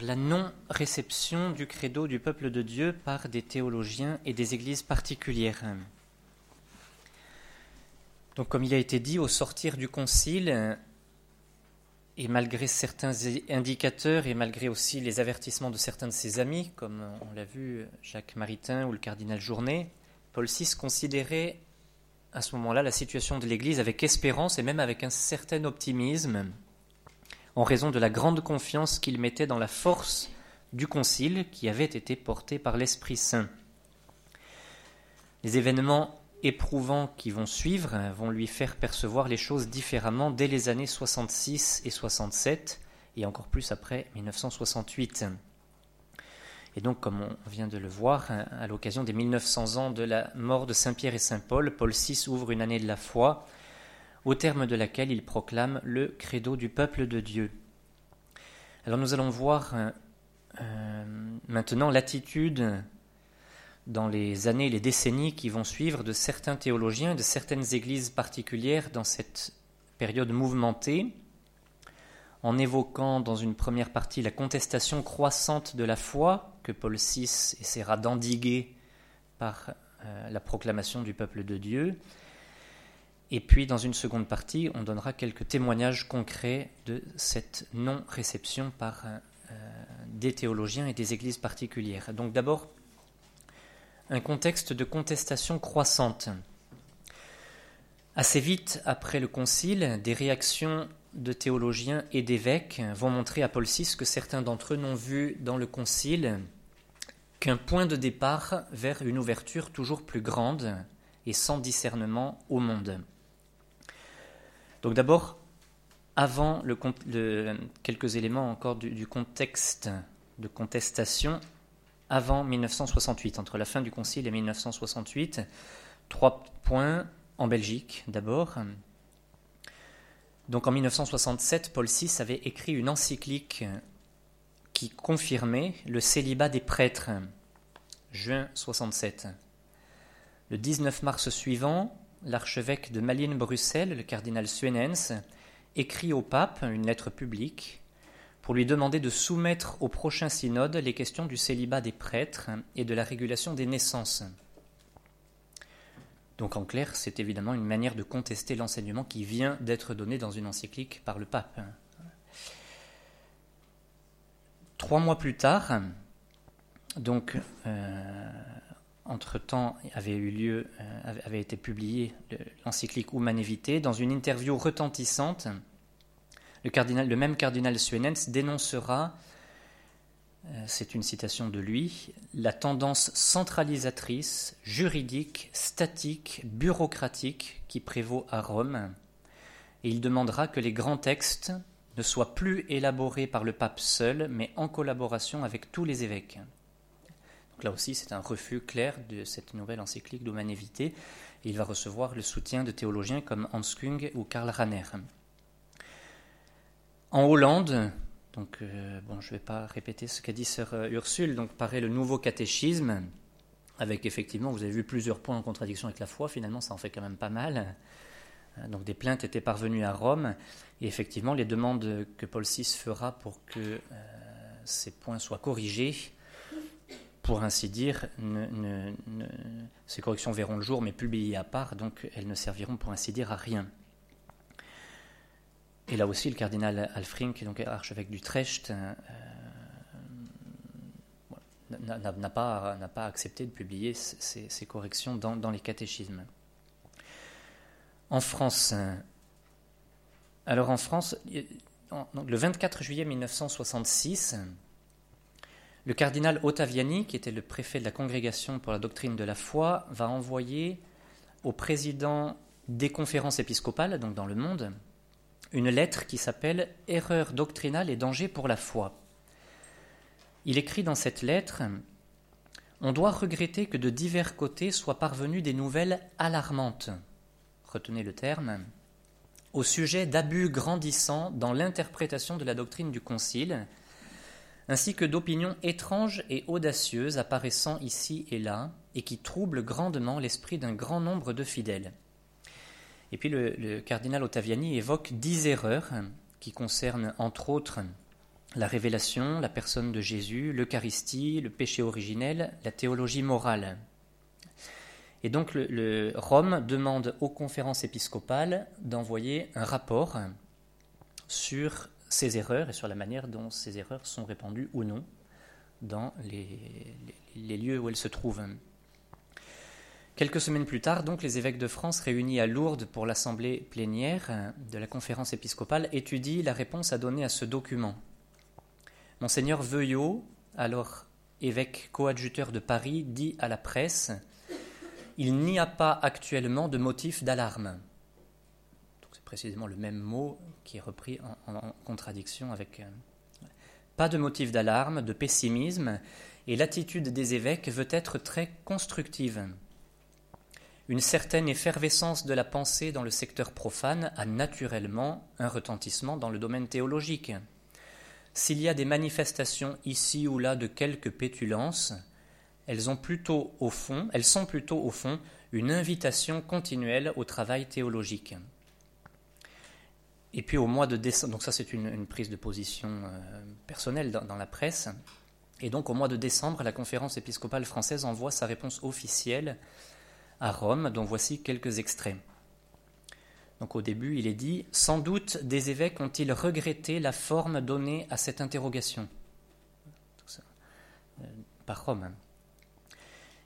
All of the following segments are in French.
La non-réception du credo du peuple de Dieu par des théologiens et des églises particulières. Donc, comme il a été dit, au sortir du concile, et malgré certains indicateurs et malgré aussi les avertissements de certains de ses amis, comme on l'a vu Jacques Maritain ou le cardinal Journet, Paul VI considérait à ce moment-là la situation de l'Église avec espérance et même avec un certain optimisme, en raison de la grande confiance qu'il mettait dans la force du Concile qui avait été porté par l'Esprit Saint. Les événements éprouvants qui vont suivre vont lui faire percevoir les choses différemment dès les années 66 et 67, et encore plus après 1968. Et donc, comme on vient de le voir, à l'occasion des 1900 ans de la mort de Saint Pierre et Saint Paul, Paul VI ouvre une année de la foi, au terme de laquelle il proclame le credo du peuple de Dieu. Alors nous allons voir euh, maintenant l'attitude dans les années, les décennies qui vont suivre de certains théologiens, de certaines églises particulières dans cette période mouvementée, en évoquant dans une première partie la contestation croissante de la foi que Paul VI essaiera d'endiguer par euh, la proclamation du peuple de Dieu. Et puis, dans une seconde partie, on donnera quelques témoignages concrets de cette non-réception par euh, des théologiens et des églises particulières. Donc d'abord, un contexte de contestation croissante. Assez vite après le concile, des réactions de théologiens et d'évêques vont montrer à Paul VI que certains d'entre eux n'ont vu dans le concile qu'un point de départ vers une ouverture toujours plus grande et sans discernement au monde. Donc d'abord, avant quelques éléments encore du contexte de contestation, avant 1968, entre la fin du Concile et 1968. Trois points en Belgique d'abord. Donc en 1967, Paul VI avait écrit une encyclique qui confirmait le célibat des prêtres, juin 67. Le 19 mars suivant, l'archevêque de Malines-Bruxelles, le cardinal Suenens, écrit au pape une lettre publique pour lui demander de soumettre au prochain synode les questions du célibat des prêtres et de la régulation des naissances. Donc en clair, c'est évidemment une manière de contester l'enseignement qui vient d'être donné dans une encyclique par le pape. Trois mois plus tard, donc euh, entre-temps euh, avait été publié l'encyclique Vitae dans une interview retentissante le même cardinal Suenens dénoncera, euh, c'est une citation de lui, la tendance centralisatrice, juridique, statique, bureaucratique qui prévaut à Rome, et il demandera que les grands textes ne soient plus élaborés par le pape seul, mais en collaboration avec tous les évêques. Donc là aussi, c'est un refus clair de cette nouvelle encyclique d'Humanité. Il va recevoir le soutien de théologiens comme Hans Kung ou Karl Rahner. En Hollande, donc euh, je ne vais pas répéter ce qu'a dit sœur euh, Ursule, donc paraît le nouveau catéchisme, avec effectivement, vous avez vu plusieurs points en contradiction avec la foi, finalement ça en fait quand même pas mal. Euh, donc des plaintes étaient parvenues à Rome, et effectivement les demandes que Paul VI fera pour que ces points soient corrigés, pour ainsi dire, ces corrections verront le jour, mais publiées à part, donc elles ne serviront pour ainsi dire à rien. Et là aussi, le cardinal Alfrink, donc archevêque d'Utrecht, euh, n'a pas, pas, accepté de publier ces, corrections dans, les catéchismes. En France, alors en France, le 24 juillet 1966, le cardinal Ottaviani, qui était le préfet de la Congrégation pour la doctrine de la foi, va envoyer au président des conférences épiscopales, donc dans le monde, une lettre qui s'appelle Erreur doctrinale et danger pour la foi. Il écrit dans cette lettre On doit regretter que de divers côtés soient parvenues des nouvelles alarmantes, retenez le terme, au sujet d'abus grandissants dans l'interprétation de la doctrine du Concile, ainsi que d'opinions étranges et audacieuses apparaissant ici et là, et qui troublent grandement l'esprit d'un grand nombre de fidèles. Et puis le, cardinal Ottaviani évoque dix erreurs qui concernent entre autres la révélation, la personne de Jésus, l'Eucharistie, le péché originel, la théologie morale. Et donc le, Rome demande aux conférences épiscopales d'envoyer un rapport sur ces erreurs et sur la manière dont ces erreurs sont répandues ou non dans les, lieux où elles se trouvent. Quelques semaines plus tard, donc, les évêques de France réunis à Lourdes pour l'assemblée plénière de la conférence épiscopale étudient la réponse à donner à ce document. Monseigneur Veuillot, alors évêque coadjuteur de Paris, dit à la presse Il n'y a pas actuellement de motif d'alarme. Précisément le même mot qui est repris en, contradiction avec. Euh, pas de motif d'alarme, de pessimisme, et l'attitude des évêques veut être très constructive. Une certaine effervescence de la pensée dans le secteur profane a naturellement un retentissement dans le domaine théologique. S'il y a des manifestations ici ou là de quelque pétulance, elles, ont plutôt au fond, elles sont plutôt au fond une invitation continuelle au travail théologique. Et puis au mois de décembre, donc ça c'est une, prise de position euh, personnelle dans, la presse, et donc au mois de décembre, la conférence épiscopale française envoie sa réponse officielle à Rome, dont voici quelques extraits. Donc au début, il est dit Sans doute des évêques ont-ils regretté la forme donnée à cette interrogation euh, Par Rome.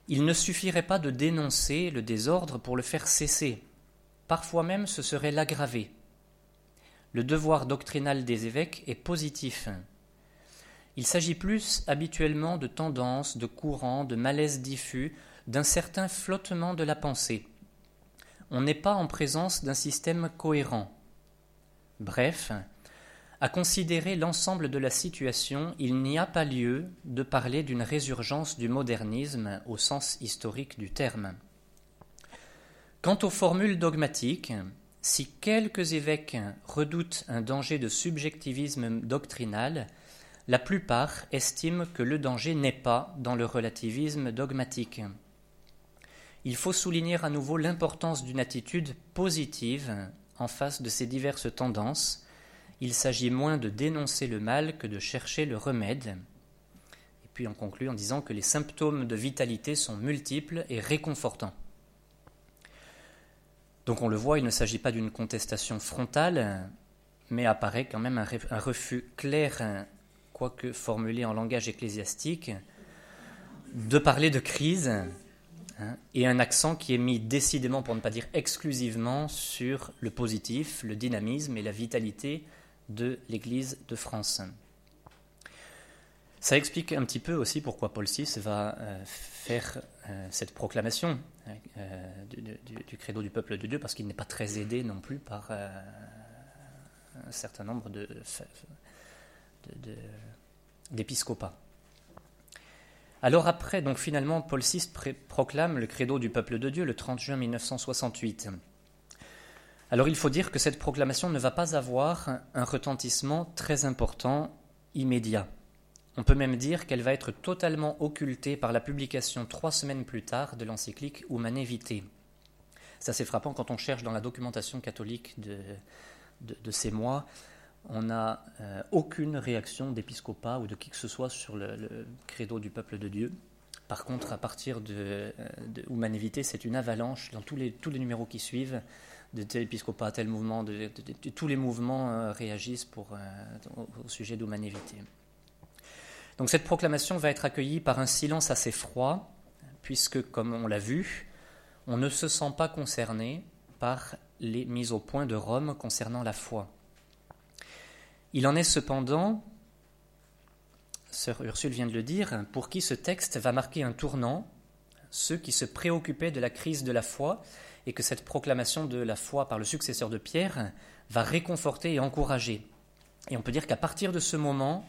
Il ne suffirait pas de dénoncer le désordre pour le faire cesser. Parfois même, ce serait l'aggraver. Le devoir doctrinal des évêques est positif. Il s'agit plus habituellement de tendances, de courants, de malaises diffus, d'un certain flottement de la pensée. On n'est pas en présence d'un système cohérent. Bref, à considérer l'ensemble de la situation, il n'y a pas lieu de parler d'une résurgence du modernisme au sens historique du terme. Quant aux formules dogmatiques, si quelques évêques redoutent un danger de subjectivisme doctrinal, la plupart estiment que le danger n'est pas dans le relativisme dogmatique il faut souligner à nouveau l'importance d'une attitude positive en face de ces diverses tendances. Il s'agit moins de dénoncer le mal que de chercher le remède. Et puis on conclut en disant que les symptômes de vitalité sont multiples et réconfortants. Donc on le voit, il ne s'agit pas d'une contestation frontale, mais apparaît quand même un, refus clair, quoique formulé en langage ecclésiastique, de parler de crise Hein, et un accent qui est mis décidément, pour ne pas dire exclusivement, sur le positif, le dynamisme et la vitalité de l'Église de France. Ça explique un petit peu aussi pourquoi Paul VI va euh, faire euh, cette proclamation euh, du, credo du peuple de Dieu, parce qu'il n'est pas très aidé non plus par un certain nombre d'épiscopats. Alors après, donc finalement, Paul VI proclame le credo du peuple de Dieu le 30 juin 1968. Alors il faut dire que cette proclamation ne va pas avoir un retentissement très important immédiat. On peut même dire qu'elle va être totalement occultée par la publication trois semaines plus tard de l'encyclique Humane Vitae. C'est frappant quand on cherche dans la documentation catholique de, ces mois on n'a euh, aucune réaction d'épiscopat ou de qui que ce soit sur le, credo du peuple de Dieu. Par contre, à partir de, euh, de c'est une avalanche dans tous les, numéros qui suivent, de tel épiscopat tel mouvement, tous les mouvements euh, réagissent pour, au, sujet d'Humanité. Donc cette proclamation va être accueillie par un silence assez froid, puisque, comme on l'a vu, on ne se sent pas concerné par les mises au point de Rome concernant la foi. Il en est cependant, sœur Ursule vient de le dire, pour qui ce texte va marquer un tournant, ceux qui se préoccupaient de la crise de la foi, et que cette proclamation de la foi par le successeur de Pierre va réconforter et encourager. Et on peut dire qu'à partir de ce moment,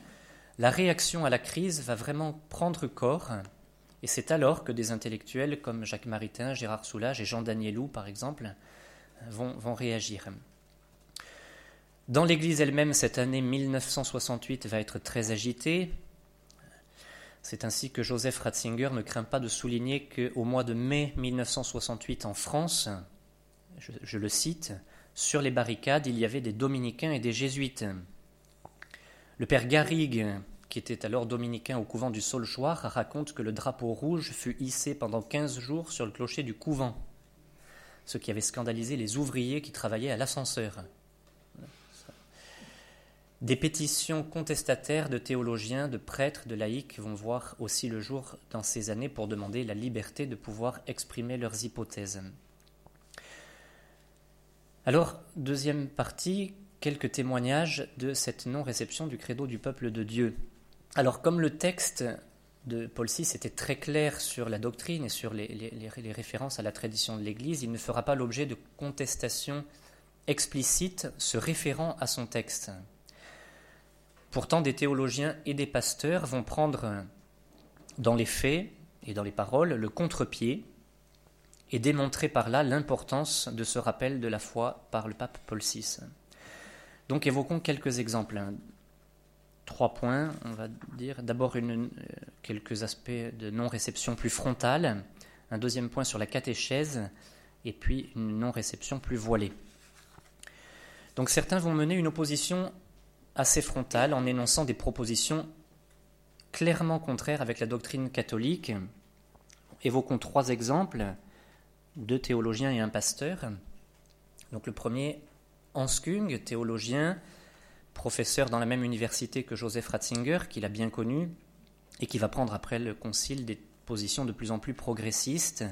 la réaction à la crise va vraiment prendre corps, et c'est alors que des intellectuels comme Jacques Maritain, Gérard Soulage et Jean Danielou, par exemple, vont, réagir. Dans l'Église elle-même, cette année 1968 va être très agitée. C'est ainsi que Joseph Ratzinger ne craint pas de souligner qu'au mois de mai 1968 en France, je, le cite, sur les barricades, il y avait des dominicains et des jésuites. Le père Garrigue, qui était alors dominicain au couvent du Saulchoir, raconte que le drapeau rouge fut hissé pendant 15 jours sur le clocher du couvent, ce qui avait scandalisé les ouvriers qui travaillaient à l'ascenseur. Des pétitions contestataires de théologiens, de prêtres, de laïcs vont voir aussi le jour dans ces années pour demander la liberté de pouvoir exprimer leurs hypothèses. Alors, deuxième partie, quelques témoignages de cette non-réception du credo du peuple de Dieu. Alors, comme le texte de Paul VI était très clair sur la doctrine et sur les, références à la tradition de l'Église, il ne fera pas l'objet de contestations explicites se référant à son texte. Pourtant, des théologiens et des pasteurs vont prendre dans les faits et dans les paroles le contre-pied et démontrer par là l'importance de ce rappel de la foi par le pape Paul VI. Donc évoquons quelques exemples. Trois points, on va dire. D'abord euh, quelques aspects de non-réception plus frontale, un deuxième point sur la catéchèse, et puis une non-réception plus voilée. Donc certains vont mener une opposition assez frontale en énonçant des propositions clairement contraires avec la doctrine catholique. Évoquons trois exemples, deux théologiens et un pasteur. Donc le premier, Kung, théologien, professeur dans la même université que Joseph Ratzinger, qu'il a bien connu, et qui va prendre après le concile des positions de plus en plus progressistes.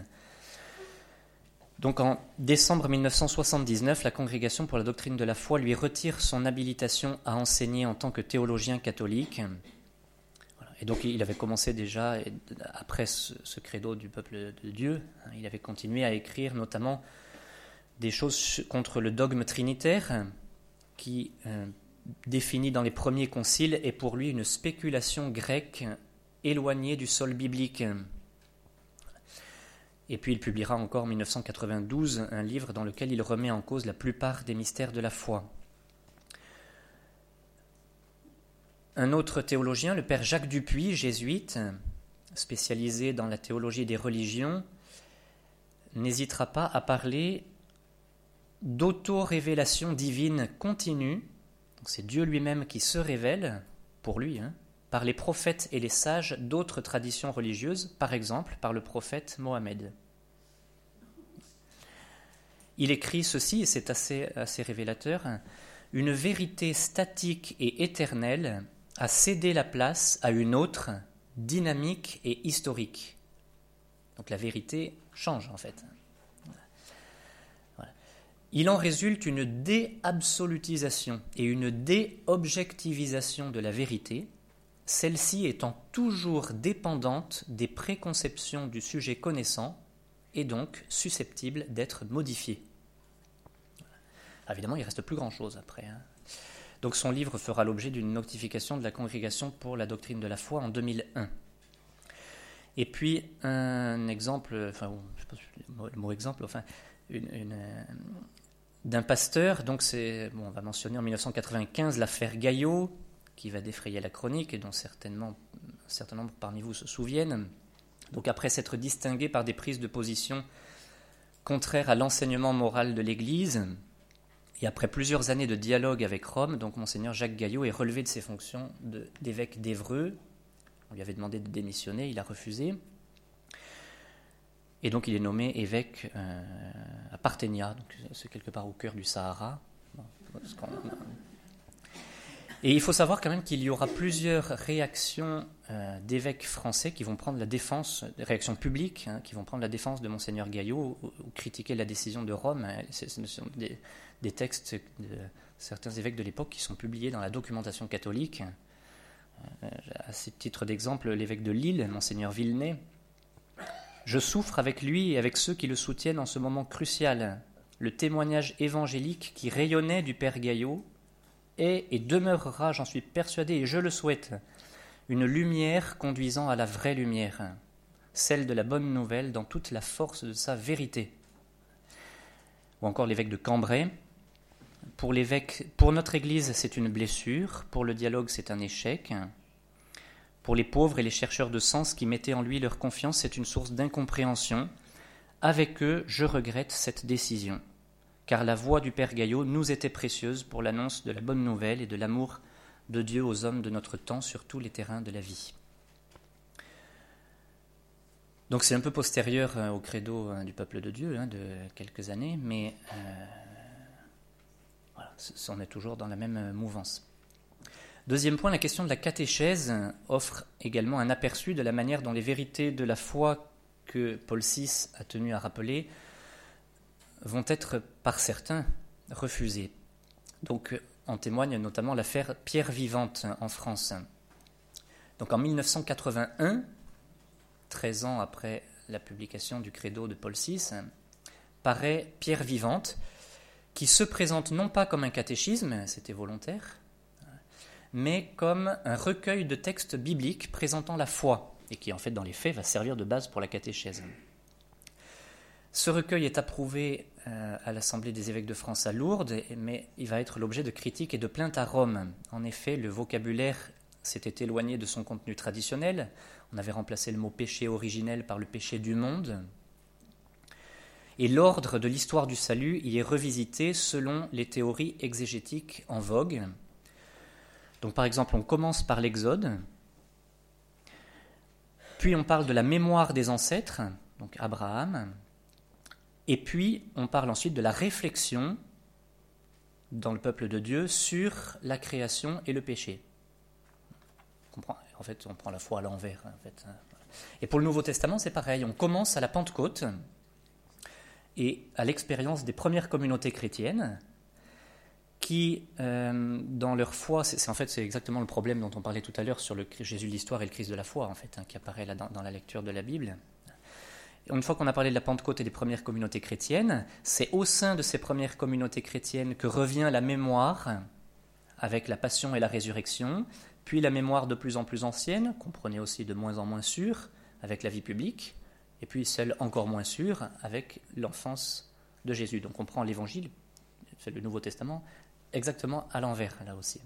Donc en décembre 1979, la Congrégation pour la doctrine de la foi lui retire son habilitation à enseigner en tant que théologien catholique. Et donc il avait commencé déjà, après ce, credo du peuple de Dieu, hein, il avait continué à écrire notamment des choses contre le dogme trinitaire, qui, euh, défini dans les premiers conciles, est pour lui une spéculation grecque éloignée du sol biblique. Et puis il publiera encore en 1992 un livre dans lequel il remet en cause la plupart des mystères de la foi. Un autre théologien, le père Jacques Dupuis, jésuite, spécialisé dans la théologie des religions, n'hésitera pas à parler d'auto-révélation divine continue. C'est Dieu lui-même qui se révèle, pour lui, hein, par les prophètes et les sages d'autres traditions religieuses, par exemple par le prophète Mohammed. Il écrit ceci, et c'est assez, assez révélateur, une vérité statique et éternelle a cédé la place à une autre, dynamique et historique. Donc la vérité change en fait. Il en résulte une déabsolutisation et une déobjectivisation de la vérité, celle-ci étant toujours dépendante des préconceptions du sujet connaissant et donc susceptible d'être modifiée. Évidemment, il reste plus grand-chose après. Hein. Donc son livre fera l'objet d'une notification de la Congrégation pour la doctrine de la foi en 2001. Et puis un exemple, enfin, je sais pas le mot exemple, enfin, euh, d'un pasteur. Donc c'est, bon, on va mentionner en 1995 l'affaire Gaillot, qui va défrayer la chronique et dont certainement un certain nombre parmi vous se souviennent. Donc après s'être distingué par des prises de position contraires à l'enseignement moral de l'Église, et après plusieurs années de dialogue avec Rome, donc monseigneur Jacques Gaillot est relevé de ses fonctions d'évêque d'Evreux. On lui avait demandé de démissionner, il a refusé. Et donc il est nommé évêque euh, à Parthénia, c'est quelque part au cœur du Sahara. Et il faut savoir quand même qu'il y aura plusieurs réactions euh, d'évêques français qui vont prendre la défense, réactions publiques, hein, qui vont prendre la défense de Monseigneur Gaillot ou, critiquer la décision de Rome. Ce sont des, des, textes de certains évêques de l'époque qui sont publiés dans la documentation catholique. Euh, à ce titre d'exemple, l'évêque de Lille, Monseigneur Villeneuve, je souffre avec lui et avec ceux qui le soutiennent en ce moment crucial. Le témoignage évangélique qui rayonnait du Père Gaillot est et demeurera, j'en suis persuadé et je le souhaite, une lumière conduisant à la vraie lumière, celle de la bonne nouvelle dans toute la force de sa vérité. Ou encore l'évêque de Cambrai. Pour, l'évêque, pour notre Église, c'est une blessure, pour le dialogue, c'est un échec. Pour les pauvres et les chercheurs de sens qui mettaient en lui leur confiance, c'est une source d'incompréhension. Avec eux, je regrette cette décision, car la voix du Père Gaillot nous était précieuse pour l'annonce de la bonne nouvelle et de l'amour de Dieu aux hommes de notre temps sur tous les terrains de la vie. Donc c'est un peu postérieur euh, au credo euh, du peuple de Dieu hein, de quelques années, mais euh, on est toujours dans la même mouvance. Deuxième point, la question de la catéchèse offre également un aperçu de la manière dont les vérités de la foi que Paul VI a tenu à rappeler vont être par certains refusées. Donc en témoigne notamment l'affaire Pierre Vivante en France. Donc en 1981, 13 ans après la publication du credo de Paul VI, paraît Pierre Vivante, qui se présente non pas comme un catéchisme, c'était volontaire, mais comme un recueil de textes bibliques présentant la foi, et qui en fait dans les faits va servir de base pour la catéchèse. Ce recueil est approuvé euh, à l'Assemblée des évêques de France à Lourdes, mais il va être l'objet de critiques et de plaintes à Rome. En effet, le vocabulaire s'était éloigné de son contenu traditionnel. On avait remplacé le mot péché originel par le péché du monde. Et l'ordre de l'histoire du salut y est revisité selon les théories exégétiques en vogue. Donc par exemple, on commence par l'Exode, puis on parle de la mémoire des ancêtres, donc Abraham, et puis on parle ensuite de la réflexion dans le peuple de Dieu sur la création et le péché en fait, on prend la foi à l'envers. Hein, et pour le Nouveau Testament, c'est pareil. On commence à la Pentecôte et à l'expérience des premières communautés chrétiennes qui, euh, dans leur foi, c'est en fait c'est exactement le problème dont on parlait tout à l'heure sur le Jésus de l'histoire et le Christ de la foi, en fait, hein, qui apparaît là dans, la lecture de la Bible. une fois qu'on a parlé de la Pentecôte et des premières communautés chrétiennes, c'est au sein de ces premières communautés chrétiennes que revient la mémoire avec la passion et la résurrection, puis la mémoire de plus en plus ancienne, prenait aussi de moins en moins sûre avec la vie publique, et puis celle encore moins sûre avec l'enfance de Jésus. Donc on prend l'évangile, c'est le Nouveau Testament, exactement à l'envers là aussi.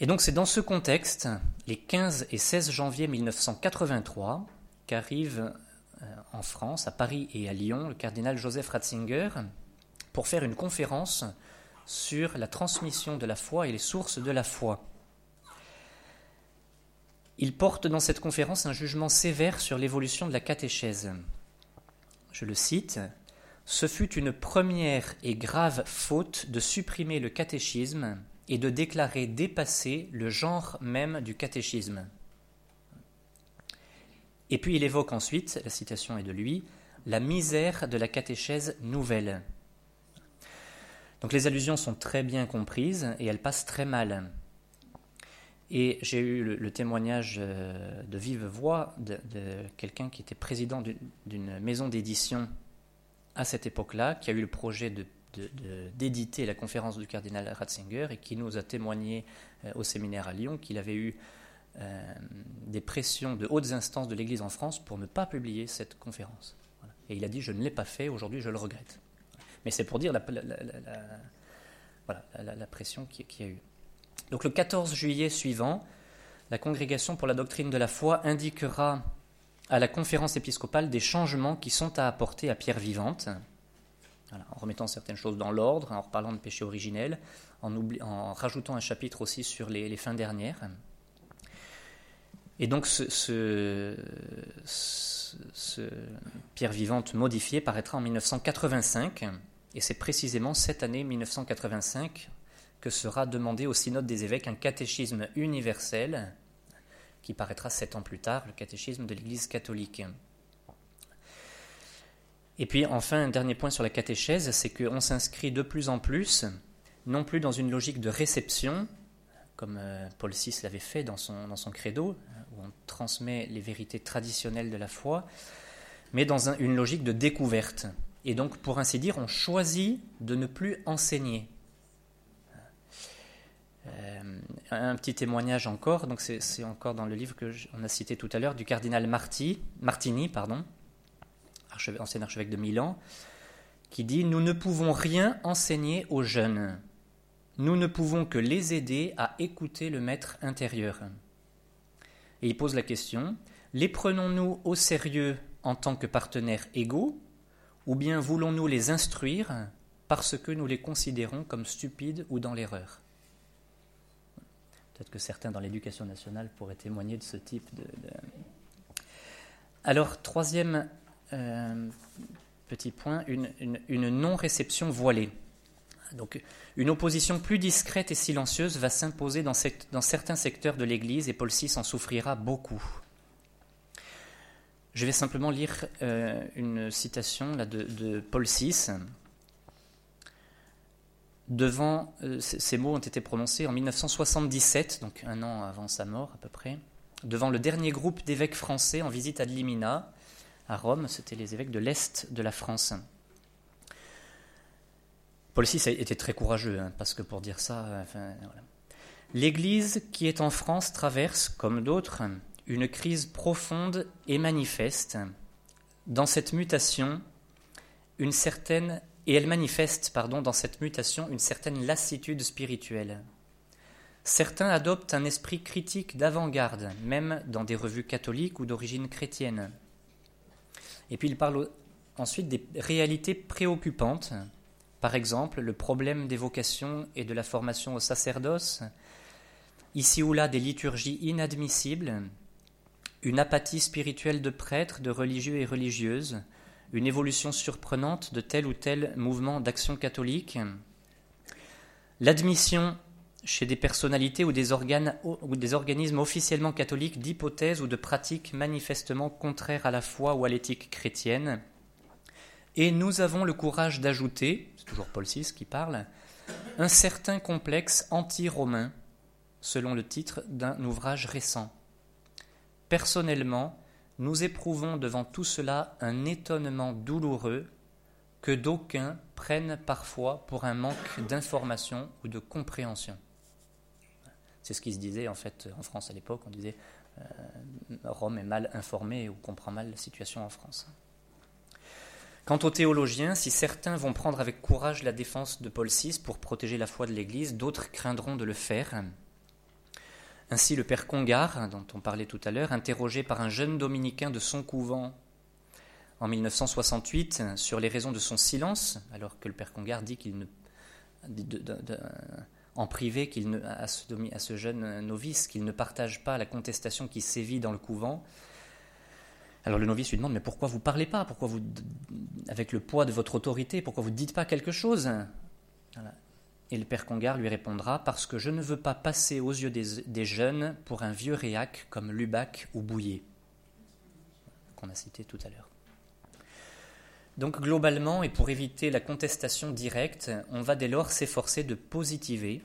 Et donc c'est dans ce contexte, les 15 et 16 janvier 1983, qu'arrive euh, en France, à Paris et à Lyon, le cardinal Joseph Ratzinger pour faire une conférence sur la transmission de la foi et les sources de la foi. Il porte dans cette conférence un jugement sévère sur l'évolution de la catéchèse. Je le cite Ce fut une première et grave faute de supprimer le catéchisme et de déclarer dépassé le genre même du catéchisme. Et puis il évoque ensuite, la citation est de lui, la misère de la catéchèse nouvelle. Donc les allusions sont très bien comprises et elles passent très mal. Et j'ai eu le, témoignage euh, de vive voix de, quelqu'un qui était président d'une maison d'édition à cette époque-là, qui a eu le projet d'éditer la conférence du cardinal Ratzinger et qui nous a témoigné euh, au séminaire à Lyon qu'il avait eu euh, des pressions de hautes instances de l'Église en France pour ne pas publier cette conférence. Et il a dit Je ne l'ai pas fait, aujourd'hui je le regrette. Mais c'est pour dire la, pression qu'il y a eu. Donc le 14 juillet suivant, la Congrégation pour la doctrine de la foi indiquera à la conférence épiscopale des changements qui sont à apporter à pierre vivante, en remettant certaines choses dans l'ordre, en reparlant de péché originel, en, rajoutant un chapitre aussi sur les, fins dernières. Et donc ce, pierre vivante modifié paraîtra en 1985 et c'est précisément cette année 1985 que sera demandé au synode des évêques un catéchisme universel qui paraîtra sept ans plus tard, le catéchisme de l'Église catholique. Et puis enfin, un dernier point sur la catéchèse, c'est qu'on s'inscrit de plus en plus, non plus dans une logique de réception, comme euh, Paul VI l'avait fait dans son, dans son credo, où on transmet les vérités traditionnelles de la foi, mais dans une logique de découverte. Et donc, pour ainsi dire, on choisit de ne plus enseigner. Euh, un petit témoignage encore, donc c'est encore dans le livre que a cité tout à l'heure du cardinal Martini, pardon, ancien archevêque de Milan, qui dit Nous ne pouvons rien enseigner aux jeunes. Nous ne pouvons que les aider à écouter le maître intérieur. Et il pose la question Les prenons-nous au sérieux en tant que partenaires égaux ou bien voulons-nous les instruire parce que nous les considérons comme stupides ou dans l'erreur? Peut-être que certains dans l'éducation nationale pourraient témoigner de ce type de. Alors, troisième euh, petit point, une, non-réception voilée. Donc, une opposition plus discrète et silencieuse va s'imposer dans, dans, certains secteurs de l'Église et Paul VI en souffrira beaucoup. Je vais simplement lire euh, une citation là, de, Paul VI. Devant, euh, ces mots ont été prononcés en 1977, donc un an avant sa mort à peu près, devant le dernier groupe d'évêques français en visite à Limina, à Rome. C'était les évêques de l'Est de la France. Paul VI était très courageux, hein, parce que pour dire ça, l'Église qui est en France traverse, comme d'autres, une crise profonde et manifeste. Dans cette mutation, une certaine et elle manifeste, pardon, dans cette mutation une certaine lassitude spirituelle. Certains adoptent un esprit critique d'avant-garde, même dans des revues catholiques ou d'origine chrétienne. Et puis il parle ensuite des réalités préoccupantes, par exemple le problème des vocations et de la formation au sacerdoce, ici ou là des liturgies inadmissibles, une apathie spirituelle de prêtres, de religieux et religieuses, une évolution surprenante de tel ou tel mouvement d'action catholique, l'admission chez des personnalités ou des, organes, ou des organismes officiellement catholiques d'hypothèses ou de pratiques manifestement contraires à la foi ou à l'éthique chrétienne. Et nous avons le courage d'ajouter, c'est toujours Paul VI qui parle, un certain complexe anti-romain, selon le titre d'un ouvrage récent. Personnellement, nous éprouvons devant tout cela un étonnement douloureux que d'aucuns prennent parfois pour un manque d'information ou de compréhension. C'est ce qui se disait en fait en France à l'époque. On disait euh, Rome est mal informée ou comprend mal la situation en France. Quant aux théologiens, si certains vont prendre avec courage la défense de Paul VI pour protéger la foi de l'Église, d'autres craindront de le faire. Ainsi, le père Congar, dont on parlait tout à l'heure, interrogé par un jeune dominicain de son couvent. En 1968 sur les raisons de son silence, alors que le père Congar dit qu'il ne, en privé qu'il à, ce, à, ce, jeune novice qu'il ne partage pas la contestation qui sévit dans le couvent. Alors le novice lui demande mais pourquoi vous parlez pas? Pourquoi vous avec le poids de votre autorité? Pourquoi vous ne dites pas quelque chose? Et le père Congar lui répondra parce que je ne veux pas passer aux yeux des, jeunes pour un vieux réac comme Lubac ou Bouillet qu'on a cité tout à l'heure. Donc globalement, et pour éviter la contestation directe, on va dès lors s'efforcer de positiver,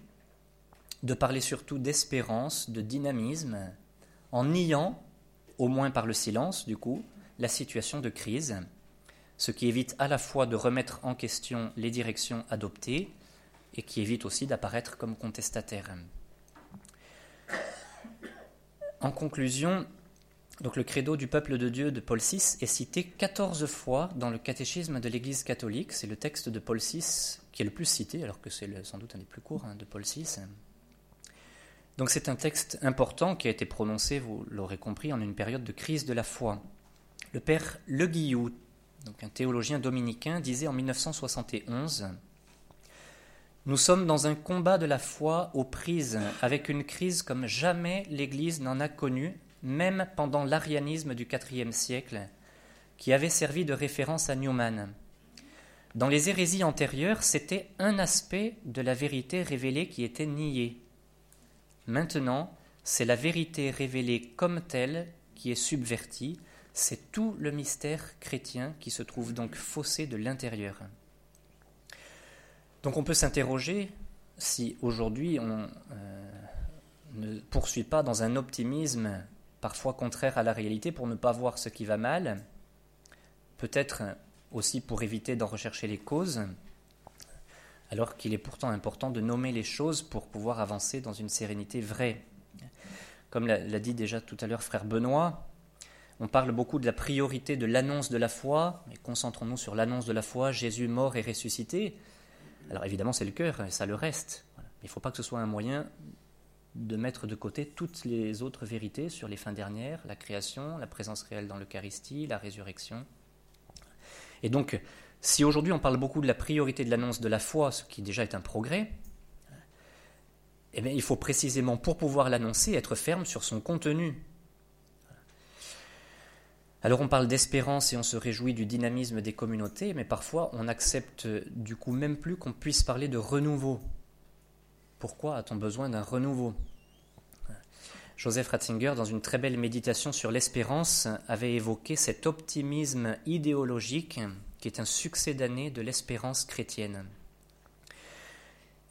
de parler surtout d'espérance, de dynamisme, en niant, au moins par le silence du coup, la situation de crise, ce qui évite à la fois de remettre en question les directions adoptées et qui évite aussi d'apparaître comme contestataire. En conclusion, donc le credo du peuple de Dieu de Paul VI est cité 14 fois dans le catéchisme de l'Église catholique. C'est le texte de Paul VI qui est le plus cité, alors que c'est sans doute un des plus courts hein, de Paul VI. Donc c'est un texte important qui a été prononcé, vous l'aurez compris, en une période de crise de la foi. Le père Le Guillou, donc un théologien dominicain, disait en 1971 Nous sommes dans un combat de la foi aux prises, avec une crise comme jamais l'Église n'en a connue même pendant l'arianisme du IVe siècle, qui avait servi de référence à Newman. Dans les hérésies antérieures, c'était un aspect de la vérité révélée qui était nié. Maintenant, c'est la vérité révélée comme telle qui est subvertie, c'est tout le mystère chrétien qui se trouve donc faussé de l'intérieur. Donc on peut s'interroger si aujourd'hui on euh, ne poursuit pas dans un optimisme parfois contraire à la réalité pour ne pas voir ce qui va mal, peut-être aussi pour éviter d'en rechercher les causes, alors qu'il est pourtant important de nommer les choses pour pouvoir avancer dans une sérénité vraie. Comme l'a dit déjà tout à l'heure frère Benoît, on parle beaucoup de la priorité de l'annonce de la foi, mais concentrons-nous sur l'annonce de la foi, Jésus mort et ressuscité. Alors évidemment c'est le cœur, ça le reste. Mais il ne faut pas que ce soit un moyen de mettre de côté toutes les autres vérités sur les fins dernières, la création, la présence réelle dans l'Eucharistie, la résurrection. Et donc, si aujourd'hui on parle beaucoup de la priorité de l'annonce de la foi, ce qui déjà est un progrès, Eh bien, il faut précisément, pour pouvoir l'annoncer, être ferme sur son contenu. Alors on parle d'espérance et on se réjouit du dynamisme des communautés, mais parfois on accepte du coup même plus qu'on puisse parler de renouveau. Pourquoi a-t-on besoin d'un renouveau? Joseph Ratzinger, dans une très belle méditation sur l'espérance, avait évoqué cet optimisme idéologique qui est un succès d'année de l'espérance chrétienne.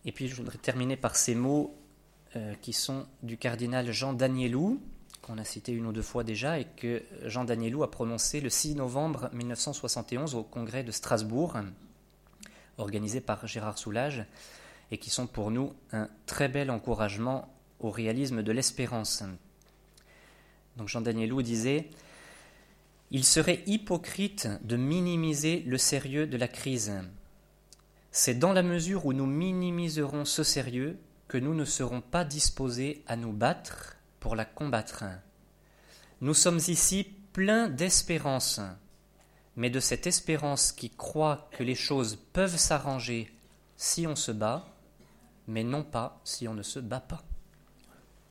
Et puis je voudrais terminer par ces mots euh, qui sont du cardinal Jean Danielou, qu'on a cité une ou deux fois déjà, et que Jean Danielou a prononcé le 6 novembre 1971 au congrès de Strasbourg, organisé par Gérard Soulage, et qui sont pour nous un très bel encouragement au réalisme de l'espérance. Donc Jean Danielou disait Il serait hypocrite de minimiser le sérieux de la crise. C'est dans la mesure où nous minimiserons ce sérieux que nous ne serons pas disposés à nous battre pour la combattre. Nous sommes ici pleins d'espérance, mais de cette espérance qui croit que les choses peuvent s'arranger si on se bat, mais non pas si on ne se bat pas.